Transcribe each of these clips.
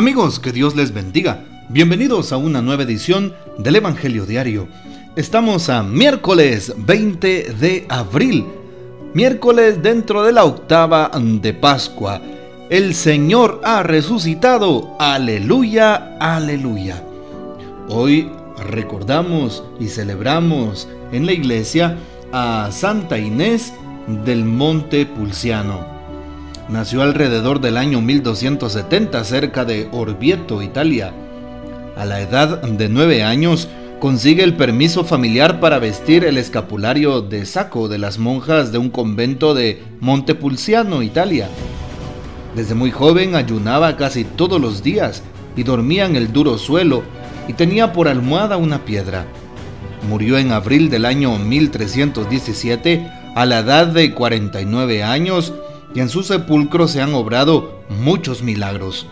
Amigos, que Dios les bendiga. Bienvenidos a una nueva edición del Evangelio Diario. Estamos a miércoles 20 de abril, miércoles dentro de la octava de Pascua. El Señor ha resucitado. Aleluya, aleluya. Hoy recordamos y celebramos en la iglesia a Santa Inés del Monte Pulciano. Nació alrededor del año 1270 cerca de Orvieto, Italia. A la edad de nueve años consigue el permiso familiar para vestir el escapulario de saco de las monjas de un convento de Montepulciano, Italia. Desde muy joven ayunaba casi todos los días y dormía en el duro suelo y tenía por almohada una piedra. Murió en abril del año 1317 a la edad de 49 años y en su sepulcro se han obrado muchos milagros.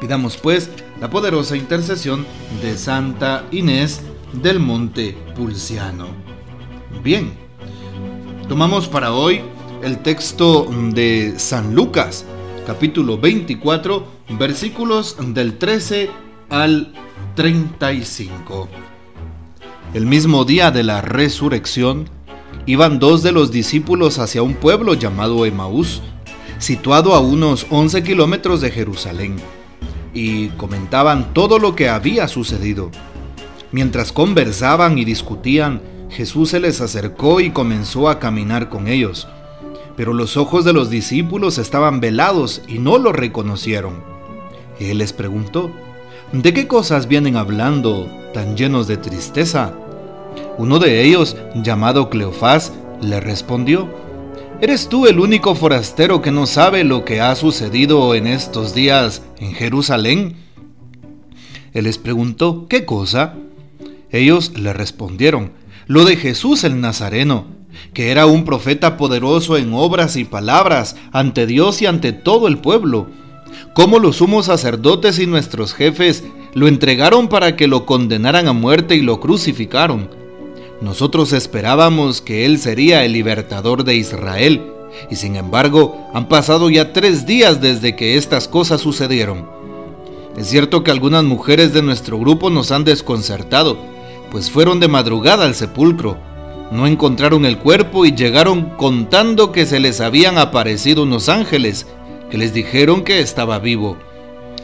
Pidamos pues la poderosa intercesión de Santa Inés del Monte Pulciano. Bien, tomamos para hoy el texto de San Lucas, capítulo 24, versículos del 13 al 35. El mismo día de la resurrección, iban dos de los discípulos hacia un pueblo llamado Emaús, situado a unos 11 kilómetros de Jerusalén, y comentaban todo lo que había sucedido. Mientras conversaban y discutían, Jesús se les acercó y comenzó a caminar con ellos. Pero los ojos de los discípulos estaban velados y no lo reconocieron. Él les preguntó, ¿de qué cosas vienen hablando tan llenos de tristeza? Uno de ellos, llamado Cleofás, le respondió, ¿Eres tú el único forastero que no sabe lo que ha sucedido en estos días en Jerusalén? Él les preguntó, ¿qué cosa? Ellos le respondieron, lo de Jesús el Nazareno, que era un profeta poderoso en obras y palabras ante Dios y ante todo el pueblo. Cómo los sumos sacerdotes y nuestros jefes lo entregaron para que lo condenaran a muerte y lo crucificaron nosotros esperábamos que Él sería el libertador de Israel, y sin embargo han pasado ya tres días desde que estas cosas sucedieron. Es cierto que algunas mujeres de nuestro grupo nos han desconcertado, pues fueron de madrugada al sepulcro. No encontraron el cuerpo y llegaron contando que se les habían aparecido unos ángeles, que les dijeron que estaba vivo.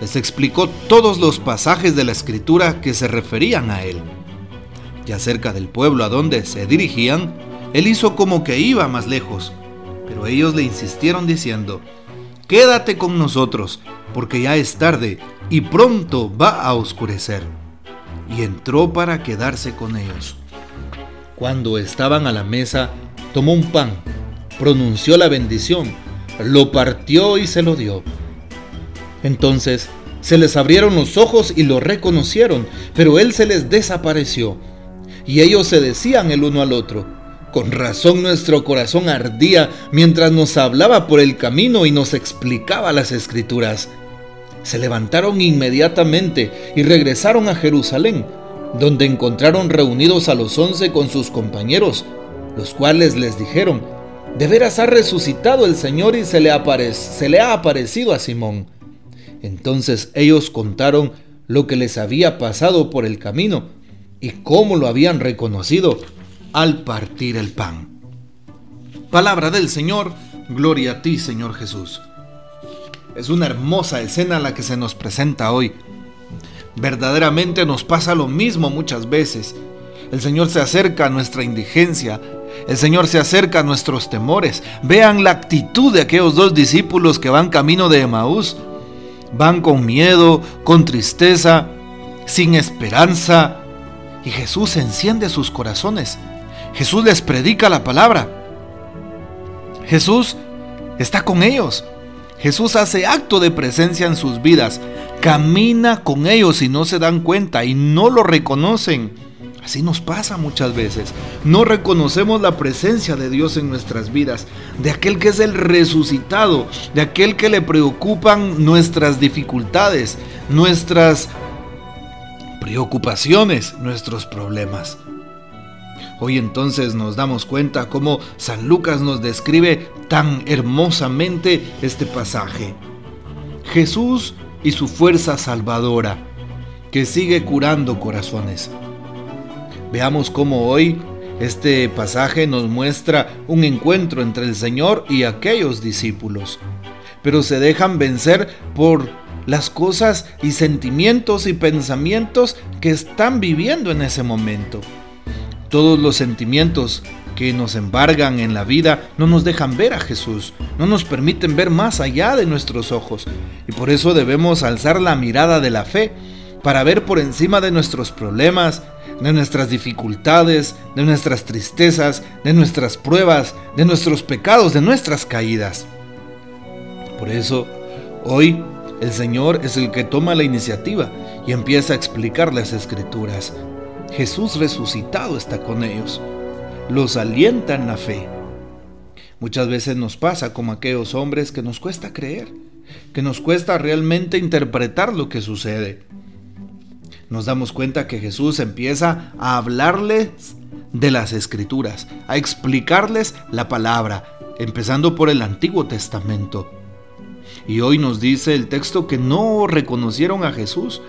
les explicó todos los pasajes de la escritura que se referían a él. Ya cerca del pueblo a donde se dirigían, él hizo como que iba más lejos, pero ellos le insistieron diciendo, Quédate con nosotros, porque ya es tarde y pronto va a oscurecer. Y entró para quedarse con ellos. Cuando estaban a la mesa, tomó un pan, pronunció la bendición, lo partió y se lo dio entonces se les abrieron los ojos y lo reconocieron, pero él se les desapareció. Y ellos se decían el uno al otro, con razón nuestro corazón ardía mientras nos hablaba por el camino y nos explicaba las escrituras. Se levantaron inmediatamente y regresaron a Jerusalén, donde encontraron reunidos a los once con sus compañeros, los cuales les dijeron, de veras ha resucitado el Señor y se le, se le ha aparecido a Simón. Entonces ellos contaron lo que les había pasado por el camino y cómo lo habían reconocido al partir el pan. Palabra del Señor, gloria a ti Señor Jesús. Es una hermosa escena la que se nos presenta hoy. Verdaderamente nos pasa lo mismo muchas veces. El Señor se acerca a nuestra indigencia, el Señor se acerca a nuestros temores. Vean la actitud de aquellos dos discípulos que van camino de Emaús van con miedo, con tristeza, sin esperanza. Y Jesús enciende sus corazones. Jesús les predica la palabra. Jesús está con ellos. Jesús hace acto de presencia en sus vidas. camina con ellos y no se dan cuenta y no lo reconocen. Así nos pasa muchas veces. No reconocemos la presencia de Dios en nuestras vidas, de aquel que es el resucitado, de aquel que le preocupan nuestras dificultades, nuestras preocupaciones, nuestros problemas. Hoy entonces nos damos cuenta cómo San Lucas nos describe tan hermosamente este pasaje. Jesús y su fuerza salvadora, que sigue curando corazones. Veamos cómo hoy este pasaje nos muestra un encuentro entre el Señor y aquellos discípulos, pero se dejan vencer por las cosas y sentimientos y pensamientos que están viviendo en ese momento. Todos los sentimientos que nos embargan en la vida no nos dejan ver a Jesús, no nos permiten ver más allá de nuestros ojos. Y por eso debemos alzar la mirada de la fe para ver por encima de nuestros problemas, de nuestras dificultades, de nuestras tristezas, de nuestras pruebas, de nuestros pecados, de nuestras caídas. Por eso, hoy el Señor es el que toma la iniciativa y empieza a explicar las escrituras. Jesús resucitado está con ellos. Los alienta en la fe. Muchas veces nos pasa como aquellos hombres que nos cuesta creer, que nos cuesta realmente interpretar lo que sucede nos damos cuenta que Jesús empieza a hablarles de las escrituras, a explicarles la palabra, empezando por el Antiguo Testamento. Y hoy nos dice el texto que no reconocieron a Jesús,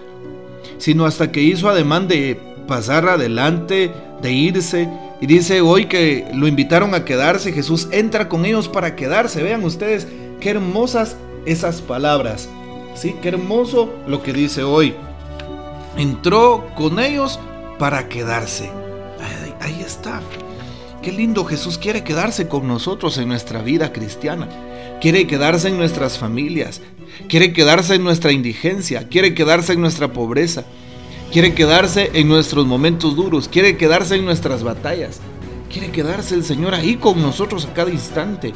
sino hasta que hizo ademán de pasar adelante, de irse. Y dice hoy que lo invitaron a quedarse, Jesús entra con ellos para quedarse. Vean ustedes qué hermosas esas palabras. ¿Sí? Qué hermoso lo que dice hoy entró con ellos para quedarse. Ahí, está. Qué lindo Jesús quiere quedarse con nosotros en nuestra vida cristiana. Quiere quedarse en nuestras familias. Quiere quedarse en nuestra indigencia. Quiere quedarse en nuestra pobreza. Quiere quedarse en nuestros momentos duros. Quiere quedarse en nuestras batallas. Quiere quedarse el Señor ahí con nosotros a cada instante.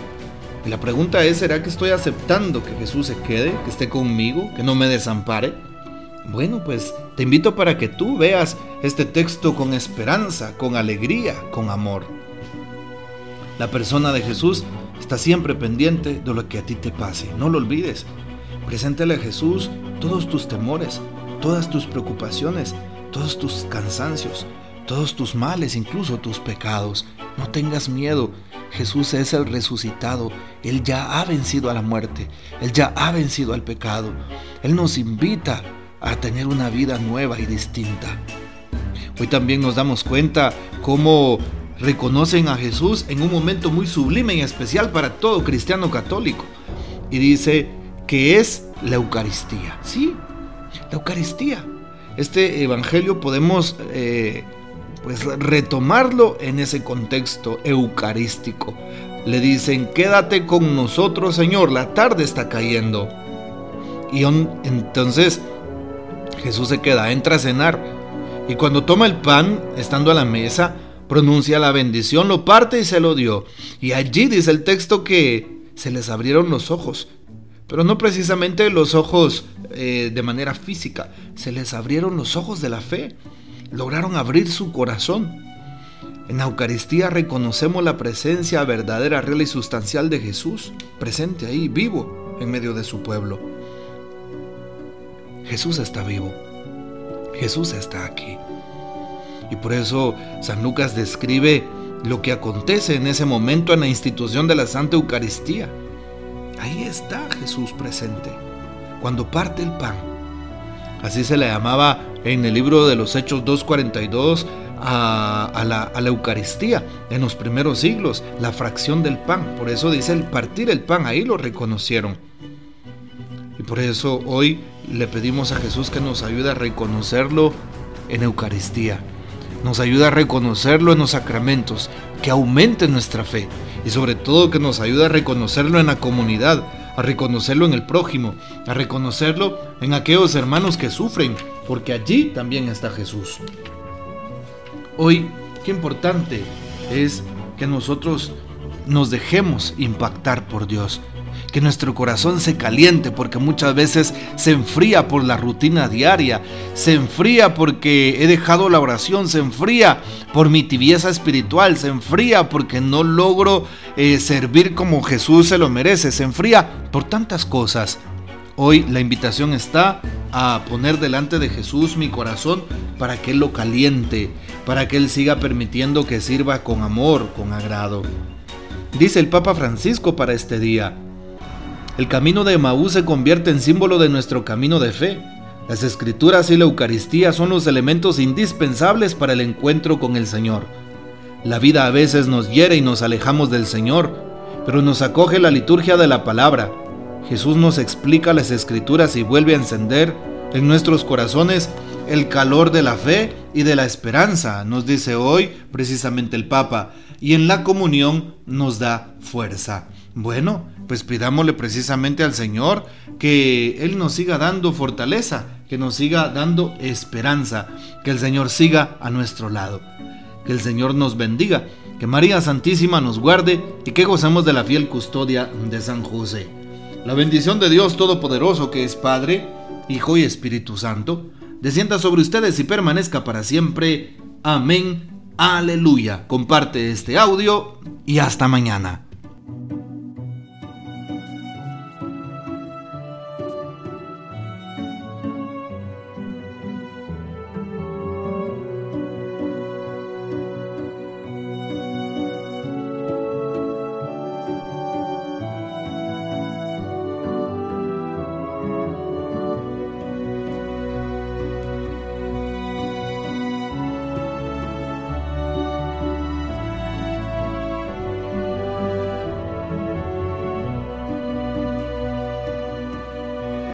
Y la pregunta es, ¿será que estoy aceptando que Jesús se quede, que esté conmigo, que no me desampare? Bueno, pues te invito para que tú veas este texto con esperanza, con alegría, con amor. La persona de Jesús está siempre pendiente de lo que a ti te pase. No lo olvides. Preséntale a Jesús todos tus temores, todas tus preocupaciones, todos tus cansancios, todos tus males, incluso tus pecados. No tengas miedo. Jesús es el resucitado. Él ya ha vencido a la muerte. Él ya ha vencido al pecado. Él nos invita a tener una vida nueva y distinta. Hoy también nos damos cuenta cómo reconocen a Jesús en un momento muy sublime y especial para todo cristiano católico. Y dice que es la Eucaristía. Sí, la Eucaristía. Este evangelio podemos eh, pues retomarlo en ese contexto eucarístico. Le dicen, quédate con nosotros, Señor, la tarde está cayendo. Y entonces Jesús se queda, entra a cenar y cuando toma el pan, estando a la mesa, pronuncia la bendición, lo parte y se lo dio. Y allí dice el texto que se les abrieron los ojos, pero no precisamente los ojos eh, de manera física, se les abrieron los ojos de la fe, lograron abrir su corazón. En la Eucaristía reconocemos la presencia verdadera, real y sustancial de Jesús, presente ahí, vivo, en medio de su pueblo. Jesús está vivo. Jesús está aquí. Y por eso San Lucas describe lo que acontece en ese momento en la institución de la Santa Eucaristía. Ahí está Jesús presente, cuando parte el pan. Así se le llamaba en el libro de los Hechos 2.42 a, a, la, a la Eucaristía en los primeros siglos, la fracción del pan. Por eso dice el partir el pan, ahí lo reconocieron. Y por eso hoy le pedimos a Jesús que nos ayude a reconocerlo en Eucaristía. Nos ayude a reconocerlo en los sacramentos, que aumente nuestra fe y sobre todo que nos ayude a reconocerlo en la comunidad, a reconocerlo en el prójimo, a reconocerlo en aquellos hermanos que sufren, porque allí también está Jesús. Hoy, qué importante es que nosotros nos dejemos impactar por Dios, que nuestro corazón se caliente porque muchas veces se enfría por la rutina diaria, se enfría porque he dejado la oración, se enfría por mi tibieza espiritual, se enfría porque no logro eh, servir como Jesús se lo merece, se enfría por tantas cosas. Hoy la invitación está a poner delante de Jesús mi corazón para que Él lo caliente, para que Él siga permitiendo que sirva con amor, con agrado. Dice el Papa Francisco para este día, el camino de Maús se convierte en símbolo de nuestro camino de fe. Las escrituras y la Eucaristía son los elementos indispensables para el encuentro con el Señor. La vida a veces nos hiere y nos alejamos del Señor, pero nos acoge la liturgia de la palabra. Jesús nos explica las escrituras y vuelve a encender en nuestros corazones el calor de la fe y de la esperanza, nos dice hoy precisamente el Papa, y en la comunión nos da fuerza. Bueno, pues pidámosle precisamente al Señor que Él nos siga dando fortaleza, que nos siga dando esperanza, que el Señor siga a nuestro lado, que el Señor nos bendiga, que María Santísima nos guarde y que gozamos de la fiel custodia de San José. La bendición de Dios Todopoderoso, que es Padre, Hijo y Espíritu Santo, descienda sobre ustedes y permanezca para siempre. Amén. Aleluya. Comparte este audio y hasta mañana.